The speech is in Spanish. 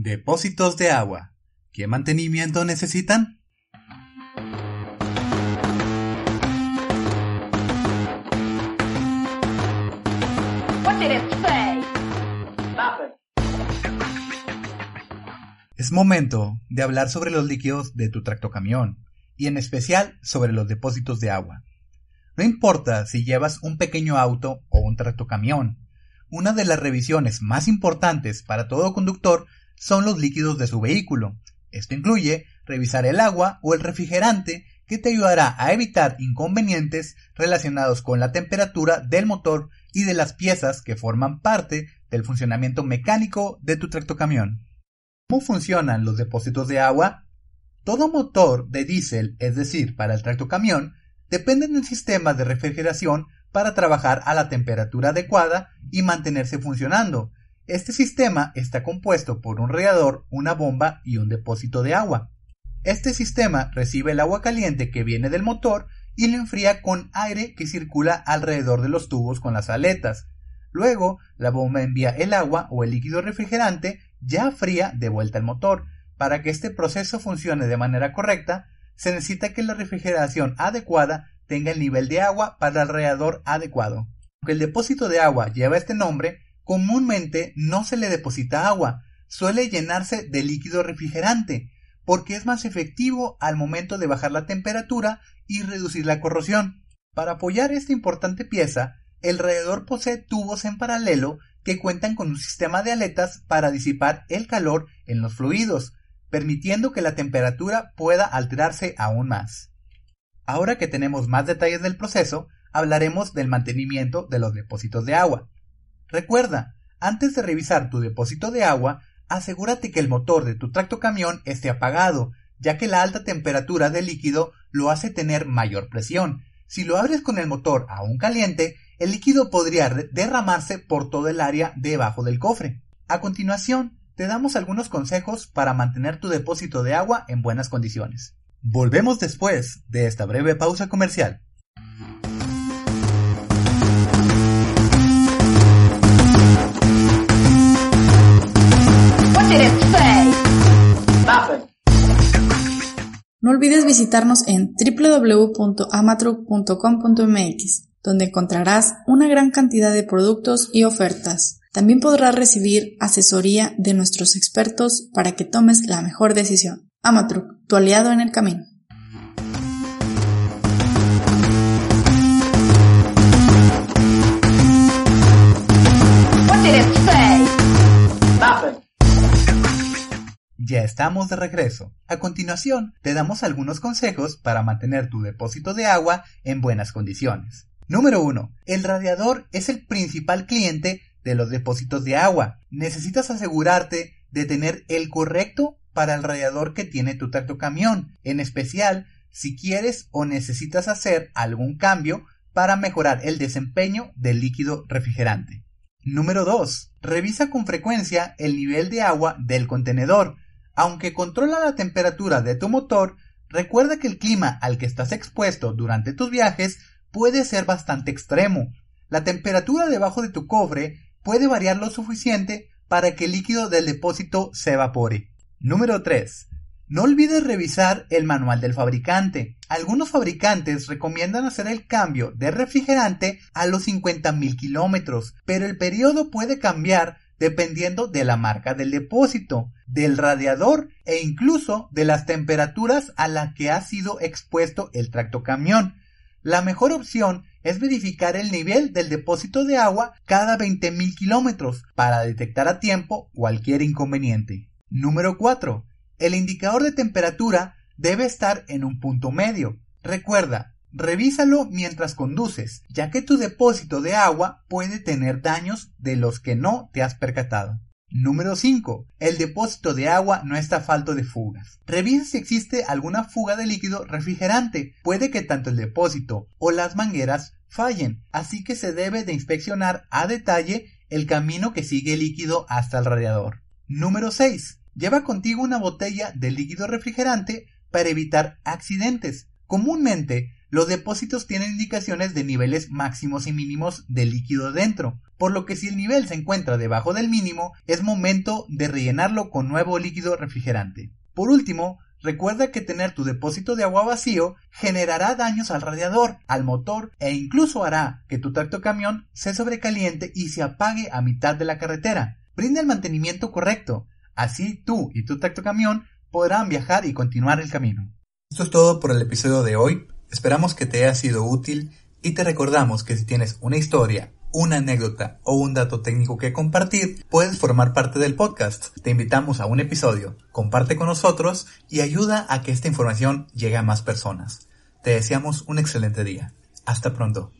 Depósitos de agua. ¿Qué mantenimiento necesitan? Es momento de hablar sobre los líquidos de tu tractocamión y en especial sobre los depósitos de agua. No importa si llevas un pequeño auto o un tractocamión, una de las revisiones más importantes para todo conductor son los líquidos de su vehículo. Esto incluye revisar el agua o el refrigerante que te ayudará a evitar inconvenientes relacionados con la temperatura del motor y de las piezas que forman parte del funcionamiento mecánico de tu tractocamión. ¿Cómo funcionan los depósitos de agua? Todo motor de diésel, es decir, para el tractocamión, depende de un sistema de refrigeración para trabajar a la temperatura adecuada y mantenerse funcionando. Este sistema está compuesto por un radiador, una bomba y un depósito de agua. Este sistema recibe el agua caliente que viene del motor y lo enfría con aire que circula alrededor de los tubos con las aletas. Luego, la bomba envía el agua o el líquido refrigerante ya fría de vuelta al motor. Para que este proceso funcione de manera correcta, se necesita que la refrigeración adecuada tenga el nivel de agua para el radiador adecuado. Aunque el depósito de agua lleva este nombre, comúnmente no se le deposita agua, suele llenarse de líquido refrigerante, porque es más efectivo al momento de bajar la temperatura y reducir la corrosión. Para apoyar esta importante pieza, el radiador posee tubos en paralelo que cuentan con un sistema de aletas para disipar el calor en los fluidos, permitiendo que la temperatura pueda alterarse aún más. Ahora que tenemos más detalles del proceso, hablaremos del mantenimiento de los depósitos de agua. Recuerda, antes de revisar tu depósito de agua, asegúrate que el motor de tu tractocamión esté apagado, ya que la alta temperatura del líquido lo hace tener mayor presión. Si lo abres con el motor aún caliente, el líquido podría derramarse por todo el área debajo del cofre. A continuación, te damos algunos consejos para mantener tu depósito de agua en buenas condiciones. Volvemos después de esta breve pausa comercial. Olvides visitarnos en www.amatruc.com.mx, donde encontrarás una gran cantidad de productos y ofertas. También podrás recibir asesoría de nuestros expertos para que tomes la mejor decisión. Amatruc, tu aliado en el camino. Ya estamos de regreso. A continuación, te damos algunos consejos para mantener tu depósito de agua en buenas condiciones. Número 1. El radiador es el principal cliente de los depósitos de agua. Necesitas asegurarte de tener el correcto para el radiador que tiene tu tractocamión, en especial si quieres o necesitas hacer algún cambio para mejorar el desempeño del líquido refrigerante. Número 2. Revisa con frecuencia el nivel de agua del contenedor. Aunque controla la temperatura de tu motor, recuerda que el clima al que estás expuesto durante tus viajes puede ser bastante extremo. La temperatura debajo de tu cofre puede variar lo suficiente para que el líquido del depósito se evapore. Número 3. No olvides revisar el manual del fabricante. Algunos fabricantes recomiendan hacer el cambio de refrigerante a los 50.000 kilómetros, pero el periodo puede cambiar dependiendo de la marca del depósito, del radiador e incluso de las temperaturas a las que ha sido expuesto el tractocamión. La mejor opción es verificar el nivel del depósito de agua cada 20.000 kilómetros para detectar a tiempo cualquier inconveniente. Número 4. El indicador de temperatura debe estar en un punto medio. Recuerda, revísalo mientras conduces, ya que tu depósito de agua puede tener daños de los que no te has percatado. Número 5. El depósito de agua no está falto de fugas. Revisa si existe alguna fuga de líquido refrigerante. Puede que tanto el depósito o las mangueras fallen, así que se debe de inspeccionar a detalle el camino que sigue el líquido hasta el radiador. Número 6. Lleva contigo una botella de líquido refrigerante para evitar accidentes. Comúnmente, los depósitos tienen indicaciones de niveles máximos y mínimos de líquido dentro, por lo que si el nivel se encuentra debajo del mínimo, es momento de rellenarlo con nuevo líquido refrigerante. Por último, recuerda que tener tu depósito de agua vacío generará daños al radiador, al motor e incluso hará que tu tracto camión se sobrecaliente y se apague a mitad de la carretera. Brinda el mantenimiento correcto, así tú y tu tracto camión podrán viajar y continuar el camino. Esto es todo por el episodio de hoy. Esperamos que te haya sido útil y te recordamos que si tienes una historia, una anécdota o un dato técnico que compartir, puedes formar parte del podcast. Te invitamos a un episodio, comparte con nosotros y ayuda a que esta información llegue a más personas. Te deseamos un excelente día. Hasta pronto.